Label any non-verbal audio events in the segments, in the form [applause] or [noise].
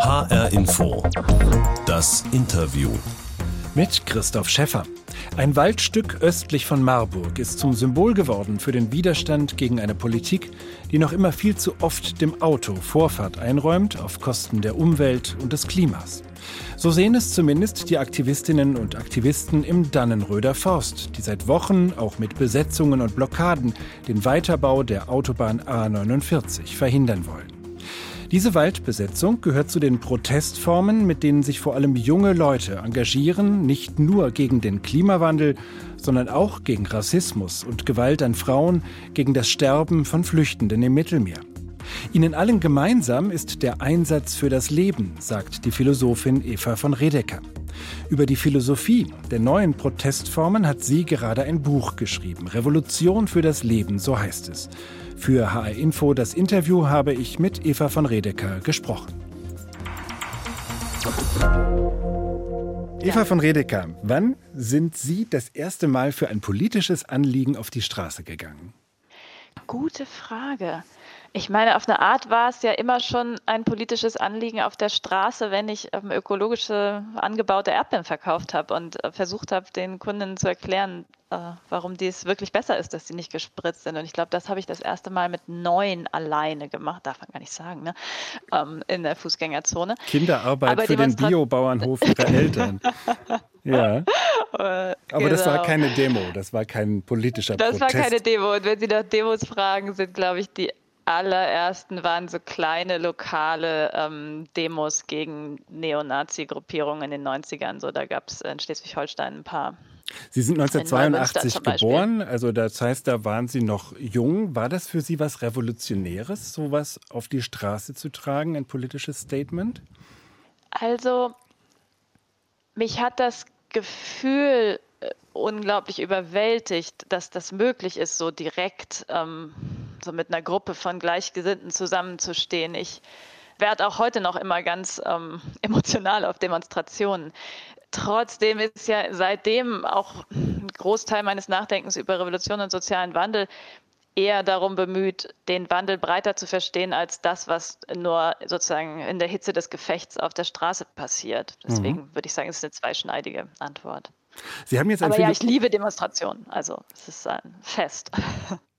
HR Info. Das Interview. Mit Christoph Schäffer. Ein Waldstück östlich von Marburg ist zum Symbol geworden für den Widerstand gegen eine Politik, die noch immer viel zu oft dem Auto Vorfahrt einräumt auf Kosten der Umwelt und des Klimas. So sehen es zumindest die Aktivistinnen und Aktivisten im Dannenröder Forst, die seit Wochen auch mit Besetzungen und Blockaden den Weiterbau der Autobahn A49 verhindern wollen. Diese Waldbesetzung gehört zu den Protestformen, mit denen sich vor allem junge Leute engagieren, nicht nur gegen den Klimawandel, sondern auch gegen Rassismus und Gewalt an Frauen, gegen das Sterben von Flüchtenden im Mittelmeer. Ihnen allen gemeinsam ist der Einsatz für das Leben, sagt die Philosophin Eva von Redeker. Über die Philosophie der neuen Protestformen hat sie gerade ein Buch geschrieben. Revolution für das Leben, so heißt es. Für HR Info das Interview habe ich mit Eva von Redeker gesprochen. Eva von Redeker, wann sind Sie das erste Mal für ein politisches Anliegen auf die Straße gegangen? Gute Frage. Ich meine, auf eine Art war es ja immer schon ein politisches Anliegen auf der Straße, wenn ich ähm, ökologische angebaute Erdbeeren verkauft habe und äh, versucht habe, den Kunden zu erklären, äh, warum dies wirklich besser ist, dass sie nicht gespritzt sind. Und ich glaube, das habe ich das erste Mal mit neun alleine gemacht, darf man gar nicht sagen, ne? ähm, in der Fußgängerzone. Kinderarbeit Aber für den Biobauernhof ihrer Eltern. [laughs] ja. Aber genau. das war genau. keine Demo, das war kein politischer das Protest. Das war keine Demo. Und wenn Sie nach Demos fragen, sind, glaube ich, die allerersten waren so kleine lokale ähm, Demos gegen Neonazi-Gruppierungen in den 90ern. So, da gab es in Schleswig-Holstein ein paar. Sie sind 1982 geboren, also das heißt, da waren Sie noch jung. War das für Sie was Revolutionäres, sowas auf die Straße zu tragen, ein politisches Statement? Also, mich hat das Gefühl äh, unglaublich überwältigt, dass das möglich ist, so direkt ähm, so mit einer Gruppe von Gleichgesinnten zusammenzustehen. Ich werde auch heute noch immer ganz ähm, [laughs] emotional auf Demonstrationen. Trotzdem ist ja seitdem auch ein Großteil meines Nachdenkens über Revolution und sozialen Wandel eher darum bemüht, den Wandel breiter zu verstehen als das, was nur sozusagen in der Hitze des Gefechts auf der Straße passiert. Deswegen mhm. würde ich sagen, es ist eine zweischneidige Antwort. Sie haben jetzt Aber ja, ich liebe Demonstrationen. Also es ist ein Fest. [laughs]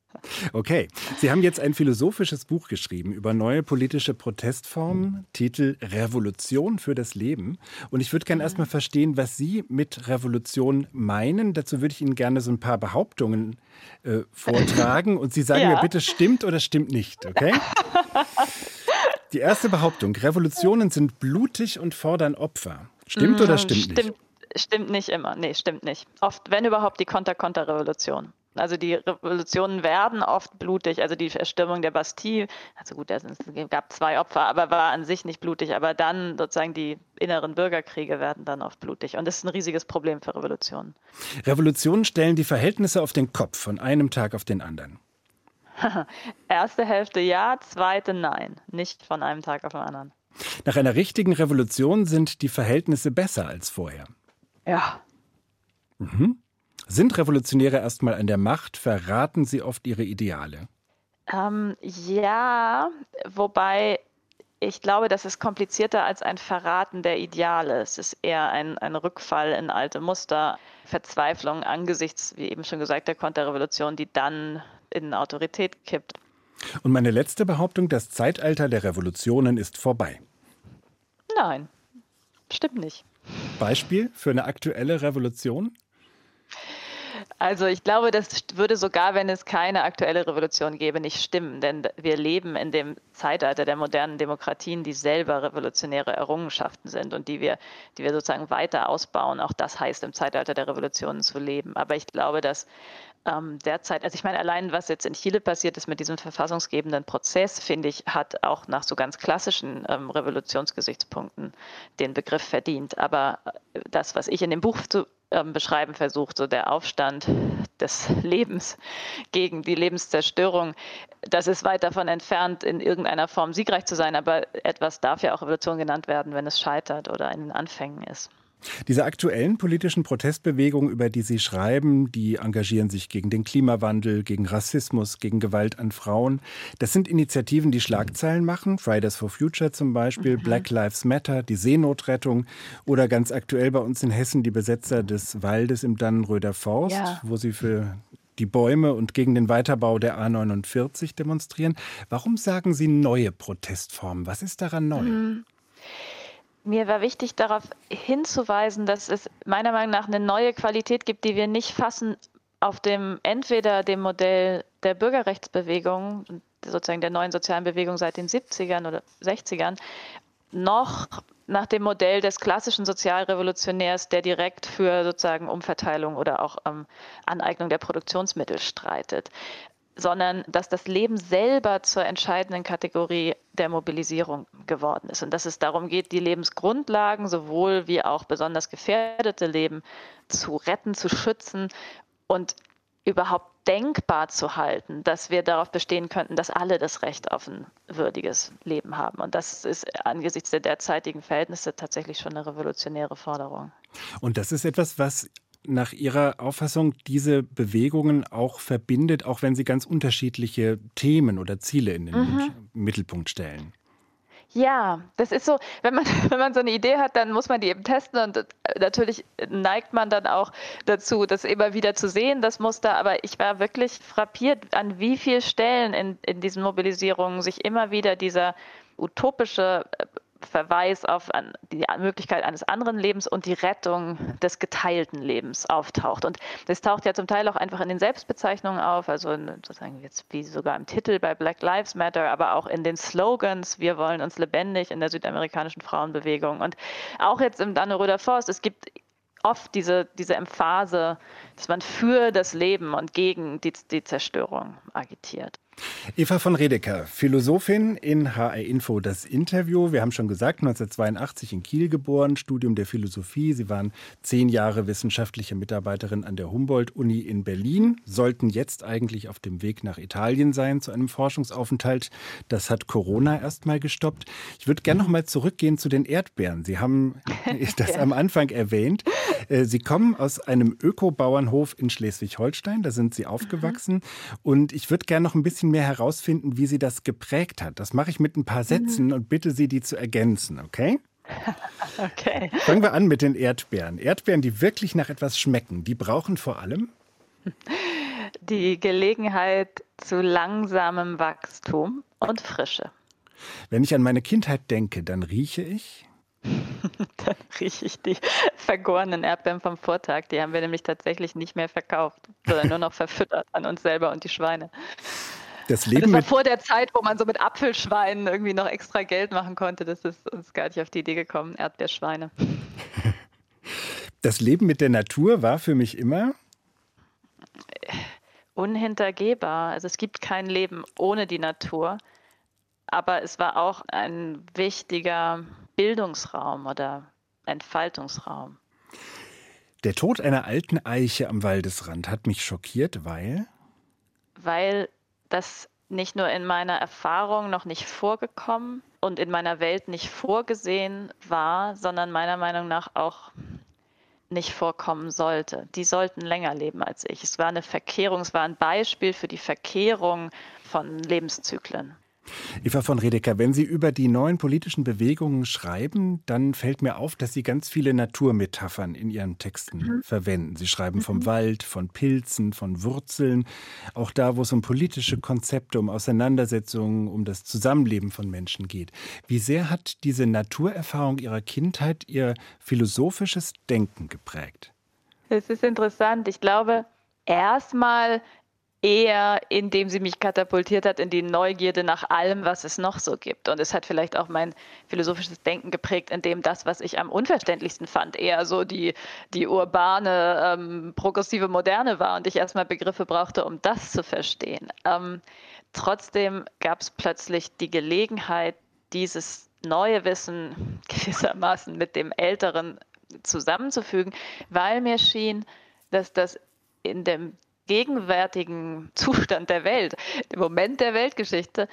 Okay, Sie haben jetzt ein philosophisches Buch geschrieben über neue politische Protestformen, Titel Revolution für das Leben. Und ich würde gerne erstmal verstehen, was Sie mit Revolution meinen. Dazu würde ich Ihnen gerne so ein paar Behauptungen äh, vortragen und Sie sagen ja. mir bitte, stimmt oder stimmt nicht, okay? [laughs] Die erste Behauptung, Revolutionen sind blutig und fordern Opfer. Stimmt oder stimmt, stimmt nicht? Stimmt nicht immer. Nee, stimmt nicht. Oft, wenn überhaupt, die Konter-Konter-Revolution. Also die Revolutionen werden oft blutig. Also die Erstürmung der Bastille, also gut, es gab zwei Opfer, aber war an sich nicht blutig. Aber dann sozusagen die inneren Bürgerkriege werden dann oft blutig. Und das ist ein riesiges Problem für Revolutionen. Revolutionen stellen die Verhältnisse auf den Kopf von einem Tag auf den anderen. [laughs] Erste Hälfte ja, zweite nein. Nicht von einem Tag auf den anderen. Nach einer richtigen Revolution sind die Verhältnisse besser als vorher. Ja. Mhm. Sind Revolutionäre erstmal an der Macht? Verraten sie oft ihre Ideale? Ähm, ja, wobei ich glaube, das ist komplizierter als ein Verraten der Ideale. Es ist eher ein, ein Rückfall in alte Muster, Verzweiflung angesichts, wie eben schon gesagt, der Konterrevolution, die dann in Autorität kippt. Und meine letzte Behauptung, das Zeitalter der Revolutionen ist vorbei. Nein, stimmt nicht. Beispiel für eine aktuelle Revolution? Also ich glaube, das würde sogar, wenn es keine aktuelle Revolution gäbe, nicht stimmen. Denn wir leben in dem Zeitalter der modernen Demokratien, die selber revolutionäre Errungenschaften sind und die wir, die wir sozusagen weiter ausbauen. Auch das heißt, im Zeitalter der Revolutionen zu leben. Aber ich glaube, dass ähm, derzeit, also ich meine, allein was jetzt in Chile passiert ist mit diesem verfassungsgebenden Prozess, finde ich, hat auch nach so ganz klassischen ähm, Revolutionsgesichtspunkten den Begriff verdient. Aber äh, das, was ich in dem Buch zu ähm, beschreiben versucht, so der Aufstand des Lebens gegen die Lebenszerstörung, das ist weit davon entfernt, in irgendeiner Form siegreich zu sein, aber etwas darf ja auch Revolution genannt werden, wenn es scheitert oder in den Anfängen ist. Diese aktuellen politischen Protestbewegungen, über die Sie schreiben, die engagieren sich gegen den Klimawandel, gegen Rassismus, gegen Gewalt an Frauen. Das sind Initiativen, die Schlagzeilen machen. Fridays for Future zum Beispiel, mhm. Black Lives Matter, die Seenotrettung oder ganz aktuell bei uns in Hessen die Besetzer des Waldes im Dannenröder Forst, ja. wo sie für die Bäume und gegen den Weiterbau der A49 demonstrieren. Warum sagen Sie neue Protestformen? Was ist daran neu? Mhm. Mir war wichtig, darauf hinzuweisen, dass es meiner Meinung nach eine neue Qualität gibt, die wir nicht fassen auf dem entweder dem Modell der Bürgerrechtsbewegung, sozusagen der neuen sozialen Bewegung seit den 70ern oder 60ern, noch nach dem Modell des klassischen Sozialrevolutionärs, der direkt für sozusagen Umverteilung oder auch ähm, Aneignung der Produktionsmittel streitet sondern dass das Leben selber zur entscheidenden Kategorie der Mobilisierung geworden ist und dass es darum geht, die Lebensgrundlagen sowohl wie auch besonders gefährdete Leben zu retten, zu schützen und überhaupt denkbar zu halten, dass wir darauf bestehen könnten, dass alle das Recht auf ein würdiges Leben haben. Und das ist angesichts der derzeitigen Verhältnisse tatsächlich schon eine revolutionäre Forderung. Und das ist etwas, was nach Ihrer Auffassung diese Bewegungen auch verbindet, auch wenn sie ganz unterschiedliche Themen oder Ziele in den mhm. Mittelpunkt stellen? Ja, das ist so, wenn man, [laughs] wenn man so eine Idee hat, dann muss man die eben testen und natürlich neigt man dann auch dazu, das immer wieder zu sehen, das Muster. Aber ich war wirklich frappiert, an wie vielen Stellen in, in diesen Mobilisierungen sich immer wieder dieser utopische Verweis auf die Möglichkeit eines anderen Lebens und die Rettung des geteilten Lebens auftaucht. Und das taucht ja zum Teil auch einfach in den Selbstbezeichnungen auf, also sozusagen jetzt wie sogar im Titel bei Black Lives Matter, aber auch in den Slogans, wir wollen uns lebendig in der südamerikanischen Frauenbewegung. Und auch jetzt im Danneröder Forst, es gibt oft diese, diese Emphase, dass man für das Leben und gegen die, die Zerstörung agitiert. Eva von Redeker, Philosophin in HR Info, das Interview. Wir haben schon gesagt, 1982 in Kiel geboren, Studium der Philosophie. Sie waren zehn Jahre wissenschaftliche Mitarbeiterin an der Humboldt-Uni in Berlin, sollten jetzt eigentlich auf dem Weg nach Italien sein zu einem Forschungsaufenthalt. Das hat Corona erst mal gestoppt. Ich würde gerne noch mal zurückgehen zu den Erdbeeren. Sie haben [laughs] das am Anfang erwähnt. Äh, Sie kommen aus einem Ökobauernhof in Schleswig-Holstein, da sind Sie aufgewachsen. Und ich würde gerne noch ein bisschen mehr herausfinden, wie Sie das geprägt hat. Das mache ich mit ein paar Sätzen mhm. und bitte Sie, die zu ergänzen, okay? [laughs] Okay. Fangen wir an mit den Erdbeeren. Erdbeeren, die wirklich nach etwas schmecken, die brauchen vor allem die Gelegenheit zu langsamem Wachstum und Frische. Wenn ich an meine Kindheit denke, dann rieche ich [laughs] Dann rieche ich die vergorenen Erdbeeren vom Vortag. Die haben wir nämlich tatsächlich nicht mehr verkauft, sondern nur noch [laughs] verfüttert an uns selber und die Schweine. Das, Leben das war vor der Zeit, wo man so mit Apfelschweinen irgendwie noch extra Geld machen konnte. Das ist uns gar nicht auf die Idee gekommen, Erdbeerschweine. Das Leben mit der Natur war für mich immer unhintergehbar. Also es gibt kein Leben ohne die Natur. Aber es war auch ein wichtiger Bildungsraum oder Entfaltungsraum. Der Tod einer alten Eiche am Waldesrand hat mich schockiert, weil? Weil das nicht nur in meiner Erfahrung noch nicht vorgekommen und in meiner Welt nicht vorgesehen war, sondern meiner Meinung nach auch nicht vorkommen sollte. Die sollten länger leben als ich. Es war eine Verkehrung, es war ein Beispiel für die Verkehrung von Lebenszyklen. Eva von Redeker, wenn Sie über die neuen politischen Bewegungen schreiben, dann fällt mir auf, dass Sie ganz viele Naturmetaphern in Ihren Texten mhm. verwenden. Sie schreiben vom mhm. Wald, von Pilzen, von Wurzeln, auch da, wo es um politische Konzepte, um Auseinandersetzungen, um das Zusammenleben von Menschen geht. Wie sehr hat diese Naturerfahrung Ihrer Kindheit Ihr philosophisches Denken geprägt? Es ist interessant. Ich glaube, erstmal eher, indem sie mich katapultiert hat in die Neugierde nach allem, was es noch so gibt. Und es hat vielleicht auch mein philosophisches Denken geprägt, in dem das, was ich am unverständlichsten fand, eher so die, die urbane, ähm, progressive Moderne war und ich erstmal Begriffe brauchte, um das zu verstehen. Ähm, trotzdem gab es plötzlich die Gelegenheit, dieses neue Wissen [laughs] gewissermaßen mit dem älteren zusammenzufügen, weil mir schien, dass das in dem gegenwärtigen Zustand der Welt, im Moment der Weltgeschichte,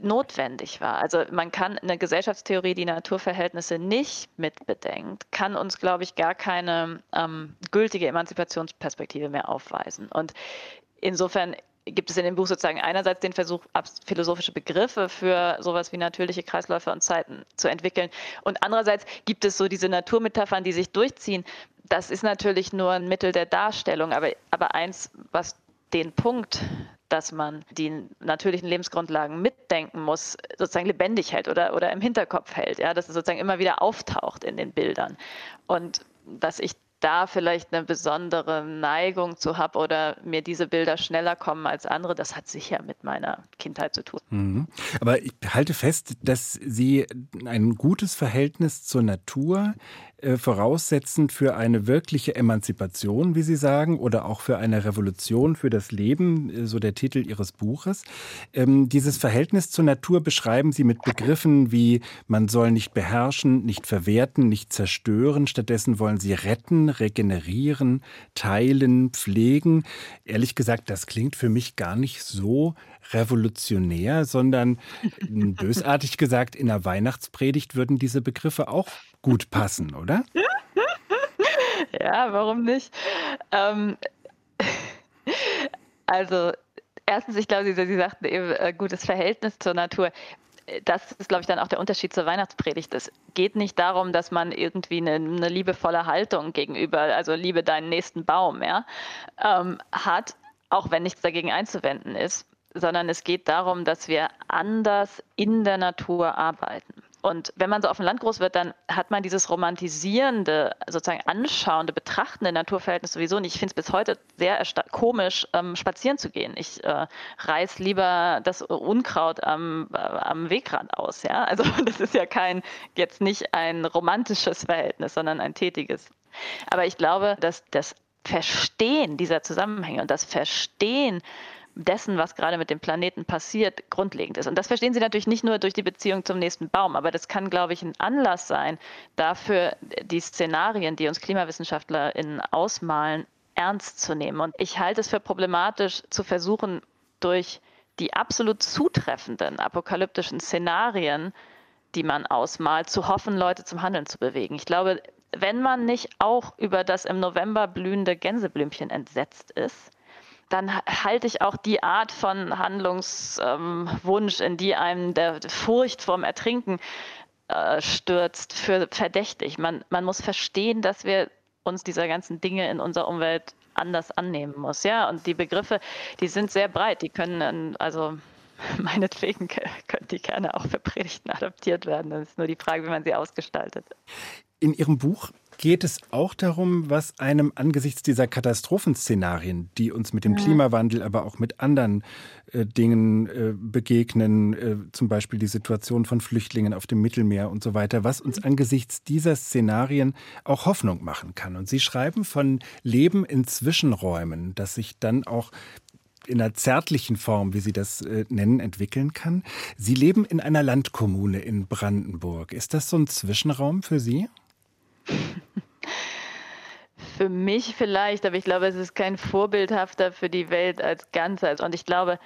notwendig war. Also man kann eine Gesellschaftstheorie, die Naturverhältnisse nicht mitbedenkt, kann uns, glaube ich, gar keine ähm, gültige Emanzipationsperspektive mehr aufweisen. Und insofern gibt es in dem Buch sozusagen einerseits den Versuch, philosophische Begriffe für sowas wie natürliche Kreisläufe und Zeiten zu entwickeln. Und andererseits gibt es so diese Naturmetaphern, die sich durchziehen. Das ist natürlich nur ein Mittel der Darstellung, aber, aber eins, was den Punkt dass man die natürlichen Lebensgrundlagen mitdenken muss, sozusagen lebendig hält oder, oder im Hinterkopf hält, ja, dass es sozusagen immer wieder auftaucht in den Bildern. Und dass ich da vielleicht eine besondere Neigung zu habe oder mir diese Bilder schneller kommen als andere, das hat sicher mit meiner Kindheit zu tun. Mhm. Aber ich halte fest, dass Sie ein gutes Verhältnis zur Natur äh, voraussetzend für eine wirkliche Emanzipation, wie Sie sagen, oder auch für eine Revolution für das Leben, äh, so der Titel Ihres Buches. Ähm, dieses Verhältnis zur Natur beschreiben Sie mit Begriffen wie man soll nicht beherrschen, nicht verwerten, nicht zerstören. Stattdessen wollen Sie retten, regenerieren, teilen, pflegen. Ehrlich gesagt, das klingt für mich gar nicht so revolutionär, sondern [laughs] bösartig gesagt, in der Weihnachtspredigt würden diese Begriffe auch gut passen, oder? [laughs] Ja, warum nicht? Ähm, [laughs] also, erstens, ich glaube, Sie, Sie sagten eben, äh, gutes Verhältnis zur Natur das ist, glaube ich, dann auch der Unterschied zur Weihnachtspredigt. Es geht nicht darum, dass man irgendwie eine, eine liebevolle Haltung gegenüber, also liebe deinen nächsten Baum, ja, ähm, hat, auch wenn nichts dagegen einzuwenden ist, sondern es geht darum, dass wir anders in der Natur arbeiten. Und wenn man so auf dem Land groß wird, dann hat man dieses romantisierende, sozusagen anschauende, betrachtende Naturverhältnis sowieso nicht. Ich finde es bis heute sehr komisch, ähm, spazieren zu gehen. Ich äh, reiß lieber das Unkraut am, äh, am Wegrand aus. Ja? Also [laughs] das ist ja kein, jetzt nicht ein romantisches Verhältnis, sondern ein tätiges. Aber ich glaube, dass das Verstehen dieser Zusammenhänge und das Verstehen dessen, was gerade mit dem Planeten passiert, grundlegend ist. Und das verstehen Sie natürlich nicht nur durch die Beziehung zum nächsten Baum, aber das kann, glaube ich, ein Anlass sein, dafür die Szenarien, die uns KlimawissenschaftlerInnen ausmalen, ernst zu nehmen. Und ich halte es für problematisch, zu versuchen, durch die absolut zutreffenden apokalyptischen Szenarien, die man ausmalt, zu hoffen, Leute zum Handeln zu bewegen. Ich glaube, wenn man nicht auch über das im November blühende Gänseblümchen entsetzt ist, dann halte ich auch die Art von Handlungswunsch, ähm, in die einem der Furcht vorm Ertrinken äh, stürzt, für verdächtig. Man, man muss verstehen, dass wir uns dieser ganzen Dinge in unserer Umwelt anders annehmen muss. Ja, und die Begriffe, die sind sehr breit. Die können, also [laughs] meinetwegen können die gerne auch für Predigten adaptiert werden. Das ist nur die Frage, wie man sie ausgestaltet. In Ihrem Buch geht es auch darum, was einem angesichts dieser Katastrophenszenarien, die uns mit dem ja. Klimawandel, aber auch mit anderen äh, Dingen äh, begegnen, äh, zum Beispiel die Situation von Flüchtlingen auf dem Mittelmeer und so weiter, was uns angesichts dieser Szenarien auch Hoffnung machen kann. Und Sie schreiben von Leben in Zwischenräumen, das sich dann auch in einer zärtlichen Form, wie Sie das äh, nennen, entwickeln kann. Sie leben in einer Landkommune in Brandenburg. Ist das so ein Zwischenraum für Sie? Für mich vielleicht, aber ich glaube, es ist kein vorbildhafter für die Welt als Ganzes. Und ich glaube,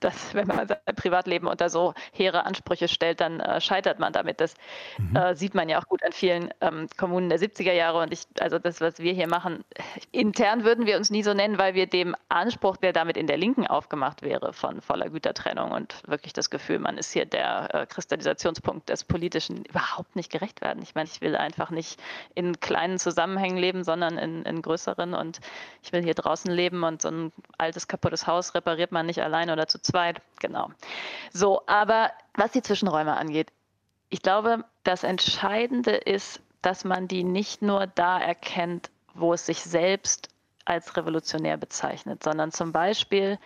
dass wenn man sein Privatleben unter so hehre Ansprüche stellt, dann äh, scheitert man damit. Das mhm. äh, sieht man ja auch gut an vielen ähm, Kommunen der 70er Jahre. Und ich, also das, was wir hier machen, intern würden wir uns nie so nennen, weil wir dem Anspruch, der damit in der Linken aufgemacht wäre, von voller Gütertrennung und wirklich das Gefühl, man ist hier der äh, Kristallisationspunkt des Politischen, überhaupt nicht gerecht werden. Ich meine, ich will einfach nicht in kleinen Zusammenhängen leben, sondern in, in größeren. Und ich will hier draußen leben und so ein altes, kaputtes Haus repariert man nicht alleine oder zu zweit, genau. So, aber was die Zwischenräume angeht, ich glaube, das Entscheidende ist, dass man die nicht nur da erkennt, wo es sich selbst als revolutionär bezeichnet, sondern zum Beispiel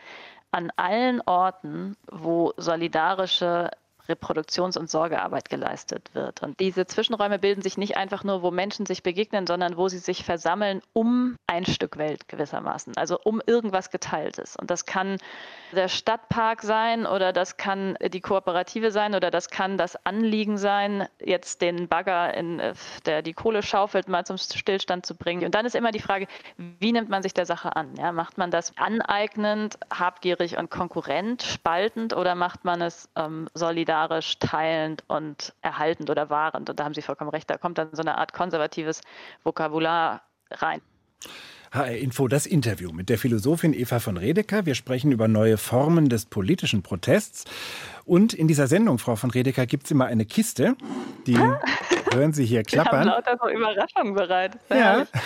an allen Orten, wo solidarische Reproduktions- und Sorgearbeit geleistet wird. Und diese Zwischenräume bilden sich nicht einfach nur, wo Menschen sich begegnen, sondern wo sie sich versammeln um ein Stück Welt gewissermaßen, also um irgendwas Geteiltes. Und das kann der Stadtpark sein oder das kann die Kooperative sein oder das kann das Anliegen sein, jetzt den Bagger, in, der die Kohle schaufelt, mal zum Stillstand zu bringen. Und dann ist immer die Frage, wie nimmt man sich der Sache an? Ja, macht man das aneignend, habgierig und konkurrent, spaltend oder macht man es ähm, solidarisch, teilend und erhaltend oder wahrend? Und da haben Sie vollkommen recht, da kommt dann so eine Art konservatives Vokabular rein. HR Info das Interview mit der Philosophin Eva von Redeker. Wir sprechen über neue Formen des politischen Protests. Und in dieser Sendung, Frau von Redeker, gibt es immer eine Kiste. Die hören Sie hier klappern. [laughs] Wir haben lauter so Überraschungen bereit. Ja. [laughs]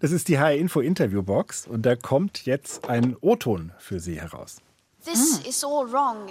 Das ist die HR Info Interviewbox und da kommt jetzt ein O-Ton für Sie heraus. This is all wrong.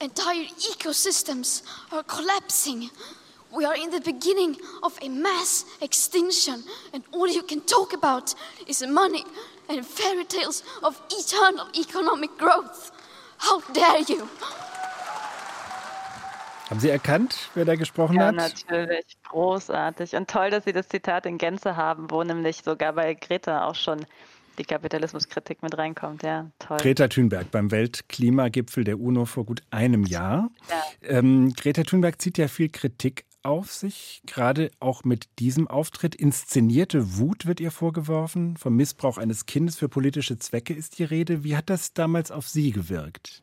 entire ecosystems are collapsing. We are in the beginning of a mass extinction, and all you can talk about is money and fairy tales of eternal economic growth. How dare you! Haben Sie erkannt, wer da gesprochen Ja, hat? natürlich. Großartig. Und toll, dass Sie das Zitat in Gänze haben, wo nämlich sogar bei Greta auch schon die Kapitalismuskritik mit reinkommt. Ja, toll. Greta Thunberg beim Weltklimagipfel der UNO vor gut einem Jahr. Ja. Ähm, Greta Thunberg zieht ja viel Kritik auf sich, gerade auch mit diesem Auftritt. Inszenierte Wut wird ihr vorgeworfen. Vom Missbrauch eines Kindes für politische Zwecke ist die Rede. Wie hat das damals auf Sie gewirkt?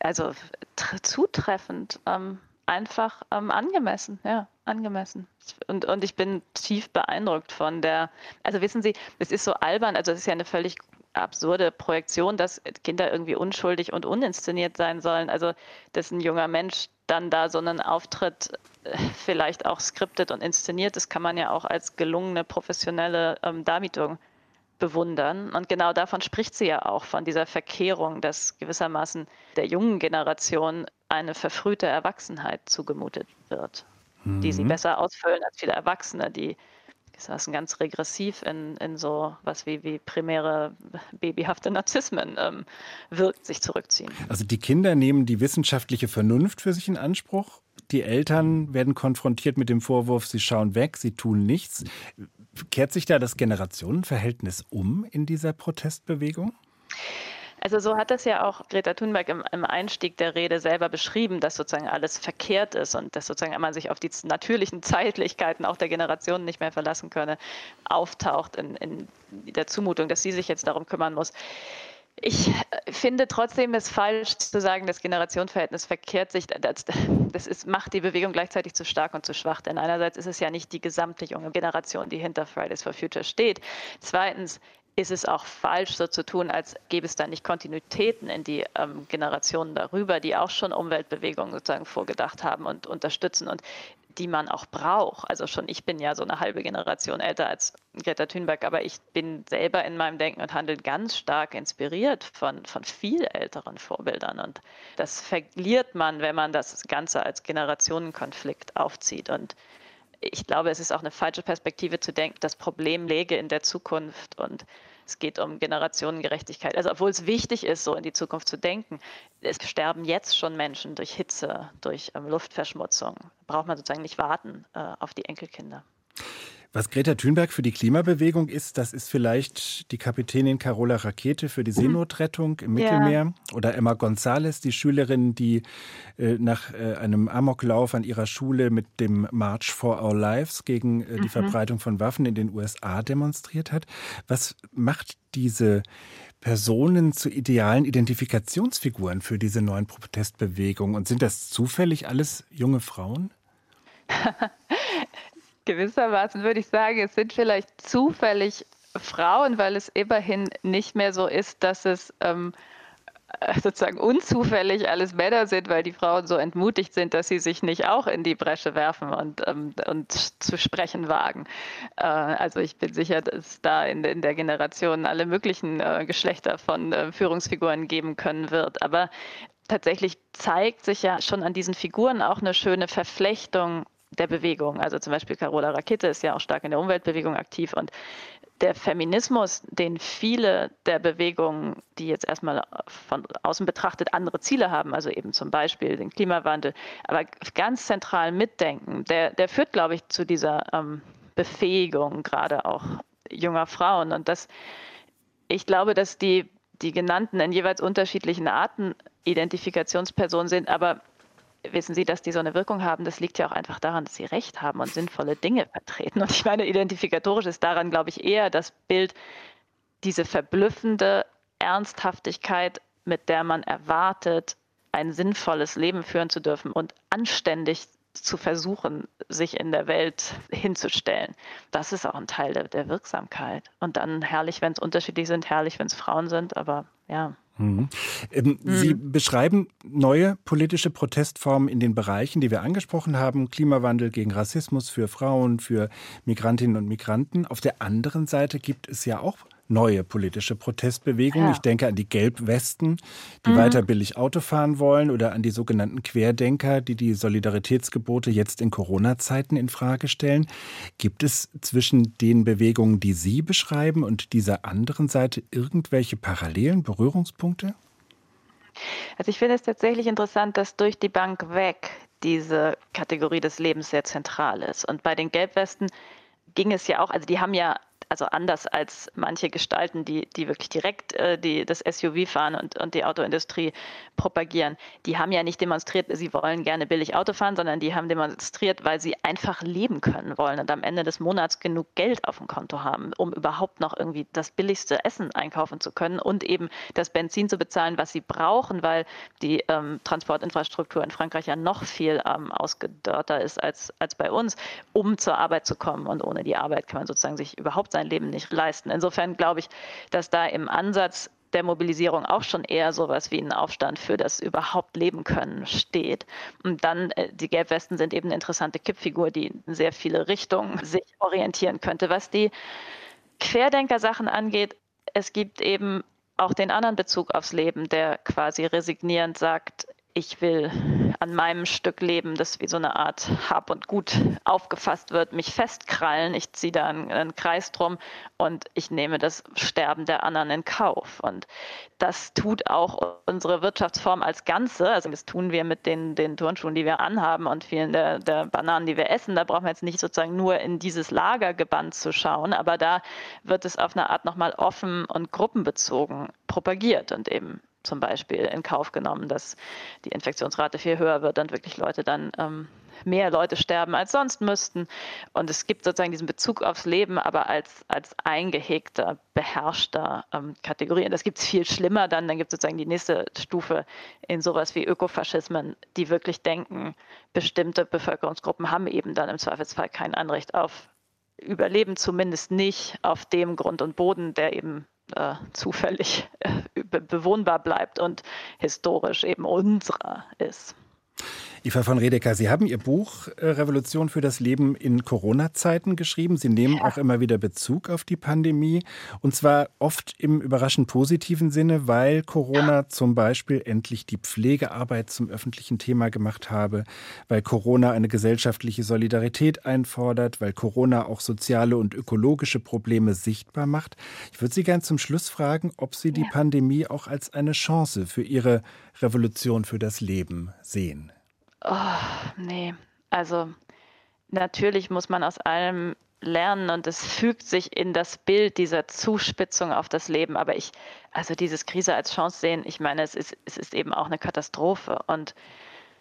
Also tr- zutreffend, ähm, einfach ähm, angemessen, ja, angemessen. Und, und ich bin tief beeindruckt von der, also wissen Sie, es ist so albern, also es ist ja eine völlig absurde Projektion, dass Kinder irgendwie unschuldig und uninszeniert sein sollen. Also, dass ein junger Mensch dann da so einen Auftritt äh, vielleicht auch skriptet und inszeniert, das kann man ja auch als gelungene professionelle ähm, Darbietung bewundern. Und genau davon spricht sie ja auch, von dieser Verkehrung, dass gewissermaßen der jungen Generation eine verfrühte Erwachsenheit zugemutet wird, die sie besser ausfüllen als viele Erwachsene, die gewissermaßen ganz regressiv in, in so was wie, wie primäre babyhafte Narzissmen ähm, wirkt, sich zurückziehen. Also die Kinder nehmen die wissenschaftliche Vernunft für sich in Anspruch. Die Eltern werden konfrontiert mit dem Vorwurf, sie schauen weg, sie tun nichts. Kehrt sich da das Generationenverhältnis um in dieser Protestbewegung? Also so hat das ja auch Greta Thunberg im, im, Einstieg der Rede selber beschrieben, dass sozusagen alles verkehrt ist und dass sozusagen man sich auf die natürlichen [laughs] Zeitlichkeiten auch der Generationen nicht mehr verlassen könne, auftaucht in, in der Zumutung, dass sie sich jetzt darum kümmern muss. Ich finde trotzdem es falsch zu sagen, das Generationenverhältnis verkehrt sich. Das, das ist, macht die Bewegung gleichzeitig zu stark und zu schwach. Denn einerseits ist es ja nicht die gesamte junge Generation, die hinter Fridays for Future steht. Zweitens ist es auch falsch, so zu tun, als gäbe es da nicht Kontinuitäten in die ähm, Generationen darüber, die auch schon Umweltbewegungen sozusagen vorgedacht haben und unterstützen und die man auch braucht. Also schon ich bin ja so eine halbe Generation älter als Greta Thunberg, aber ich bin selber in meinem Denken und Handeln ganz stark inspiriert von, von viel älteren Vorbildern. Und das verliert man, wenn man das Ganze als Generationenkonflikt aufzieht. Und ich glaube, es ist auch eine falsche Perspektive zu denken, das Problem läge in der Zukunft und es geht um Generationengerechtigkeit. Also obwohl es wichtig ist, so in die Zukunft zu denken, es sterben jetzt schon Menschen durch Hitze, durch ähm, Luftverschmutzung. Braucht man sozusagen nicht warten äh, auf die Enkelkinder. Was Greta Thunberg für die Klimabewegung ist, das ist vielleicht die Kapitänin Carola Rakete für die Seenotrettung im Mittelmeer ja. oder Emma González, die Schülerin, die äh, nach äh, einem Amoklauf an ihrer Schule mit dem March for Our Lives gegen äh, die mhm. Verbreitung von Waffen in den USA demonstriert hat. Was macht diese Personen zu idealen Identifikationsfiguren für diese neuen Protestbewegungen? Und sind das zufällig alles junge Frauen? [laughs] Gewissermaßen würde ich sagen, es sind vielleicht zufällig Frauen, weil es immerhin nicht mehr so ist, dass es ähm, äh, sozusagen unzufällig alles Männer sind, weil die Frauen so entmutigt sind, dass sie sich nicht auch in die Bresche werfen und, ähm, und zu sprechen wagen. Äh, also ich bin sicher, dass es da in, in der Generation alle möglichen äh, Geschlechter von äh, Führungsfiguren geben können wird. Aber tatsächlich zeigt sich ja schon an diesen Figuren auch eine schöne Verflechtung der Bewegung. Also zum Beispiel Carola Rakete ist ja auch stark in der Umweltbewegung aktiv und der Feminismus, den viele der Bewegungen, die jetzt erstmal von außen betrachtet andere Ziele haben, also eben zum Beispiel den Klimawandel, aber ganz zentral mitdenken, der, der führt, glaube ich, zu dieser ähm, Befähigung gerade auch junger Frauen. Und das, ich glaube, dass die, die genannten in jeweils unterschiedlichen Arten Identifikationspersonen sind, aber wissen Sie, dass die so eine Wirkung haben, das liegt ja auch einfach daran, dass sie Recht haben und sinnvolle Dinge vertreten. Und ich meine, identifikatorisch ist daran, glaube ich, eher das Bild, diese verblüffende Ernsthaftigkeit, mit der man erwartet, ein sinnvolles Leben führen zu dürfen und anständig zu versuchen, sich in der Welt hinzustellen. Das ist auch ein Teil der, der Wirksamkeit. Und dann herrlich, wenn es unterschiedlich sind, herrlich, wenn es Frauen sind, aber ja. Mhm. Ähm, mhm. Sie beschreiben neue politische Protestformen in den Bereichen, die wir angesprochen haben. Klimawandel gegen Rassismus für Frauen, für Migrantinnen und Migranten. Auf der anderen Seite gibt es ja auch neue politische Protestbewegungen. Ja. Ich denke an die Gelbwesten, die mhm. weiter billig Auto fahren wollen oder an die sogenannten Querdenker, die die Solidaritätsgebote jetzt in Corona-Zeiten in Frage stellen. Gibt es zwischen den Bewegungen, die Sie beschreiben und dieser anderen Seite irgendwelche parallelen Berührungspunkte? Also ich finde es tatsächlich interessant, dass durch die Bank weg diese Kategorie des Lebens sehr zentral ist. Und bei den Gelbwesten ging es ja auch, also die haben ja also anders als manche Gestalten, die, die wirklich direkt äh, die, das SUV fahren und, und die Autoindustrie propagieren. Die haben ja nicht demonstriert, sie wollen gerne billig Auto fahren, sondern die haben demonstriert, weil sie einfach leben können wollen und am Ende des Monats genug Geld auf dem Konto haben, um überhaupt noch irgendwie das billigste Essen einkaufen zu können und eben das Benzin zu bezahlen, was sie brauchen, weil die ähm, Transportinfrastruktur in Frankreich ja noch viel ähm, ausgedörrter ist als, als bei uns, um zur Arbeit zu kommen. Und ohne die Arbeit kann man sozusagen sich überhaupt sein sein Leben nicht leisten. Insofern glaube ich, dass da im Ansatz der Mobilisierung auch schon eher sowas wie ein Aufstand für das überhaupt leben können steht. Und dann äh, die Gelbwesten sind eben eine interessante Kippfigur, die in sehr viele Richtungen sich orientieren könnte. Was die Querdenker-Sachen angeht, es gibt eben auch den anderen Bezug aufs Leben, der quasi resignierend sagt, ich will an meinem Stück Leben, das wie so eine Art Hab und Gut aufgefasst wird, mich festkrallen. Ich ziehe da einen, einen, Kreis drum und ich nehme das Sterben der anderen in Kauf. Und das tut auch unsere Wirtschaftsform als Ganze. Also das tun wir mit den, den Turnschuhen, die wir anhaben und vielen der, der Bananen, die wir essen. Da brauchen wir jetzt nicht sozusagen nur in dieses Lager gebannt zu schauen, aber da wird es auf eine Art nochmal offen und gruppenbezogen propagiert und eben zum Beispiel in Kauf genommen, dass die Infektionsrate viel höher wird und wirklich Leute dann ähm, mehr Leute sterben als sonst müssten. Und es gibt sozusagen diesen Bezug aufs Leben, aber als, als eingehegter, beherrschter ähm, Kategorie. Und das gibt es viel schlimmer dann. Dann gibt es sozusagen die nächste Stufe in sowas wie Ökofaschismen, die wirklich denken, bestimmte Bevölkerungsgruppen haben eben dann im Zweifelsfall kein Anrecht auf Überleben, zumindest nicht auf dem Grund und Boden, der eben äh, zufällig äh, bewohnbar bleibt und historisch eben unserer ist. Eva von Redeker, Sie haben Ihr Buch äh, Revolution für das Leben in Corona-Zeiten geschrieben. Sie nehmen ja. auch immer wieder Bezug auf die Pandemie und zwar oft im überraschend positiven Sinne, weil Corona ja. zum Beispiel endlich die Pflegearbeit zum öffentlichen Thema gemacht habe, weil Corona eine gesellschaftliche Solidarität einfordert, weil Corona auch soziale und ökologische Probleme sichtbar macht. Ich würde Sie gern zum Schluss fragen, ob Sie die ja. Pandemie auch als eine Chance für Ihre Revolution für das Leben sehen. Oh, nee. Also natürlich muss man aus allem lernen und es fügt sich in das Bild dieser Zuspitzung auf das Leben. Aber ich, also dieses Krise als Chance sehen, ich meine, es ist, es ist eben auch eine Katastrophe und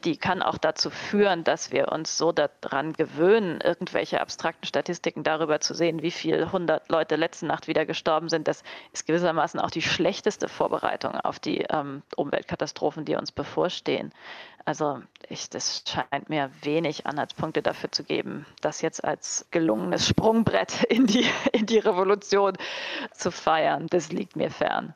die kann auch dazu führen, dass wir uns so daran gewöhnen, irgendwelche abstrakten Statistiken darüber zu sehen, wie viele hundert Leute letzte Nacht wieder gestorben sind. Das ist gewissermaßen auch die schlechteste Vorbereitung auf die ähm, Umweltkatastrophen, die uns bevorstehen. Also ich, das scheint mir wenig Anhaltspunkte dafür zu geben, das jetzt als gelungenes Sprungbrett [laughs] in die, in die Revolution zu feiern. Das liegt mir fern.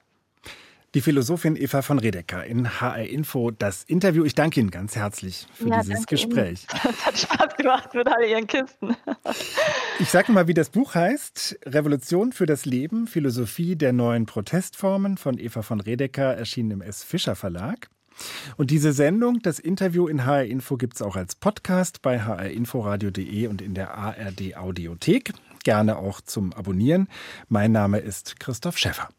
Die Philosophin Eva von Redeker in HR Info. Das Interview. Ich danke Ihnen ganz herzlich für ja, dieses Gespräch. [laughs] Es hat Spaß gemacht mit all Ihren Kisten. [laughs] Ich sage mal, wie das Buch heißt. Revolution für das Leben. Philosophie der neuen Protestformen von Eva von Redeker, erschienen im S. Fischer Verlag. Und diese Sendung, das Interview in HR Info gibt es auch als Podcast bei hrinforadio.de und in der ARD Audiothek. Gerne auch zum Abonnieren. Mein Name ist Christoph Schäffer.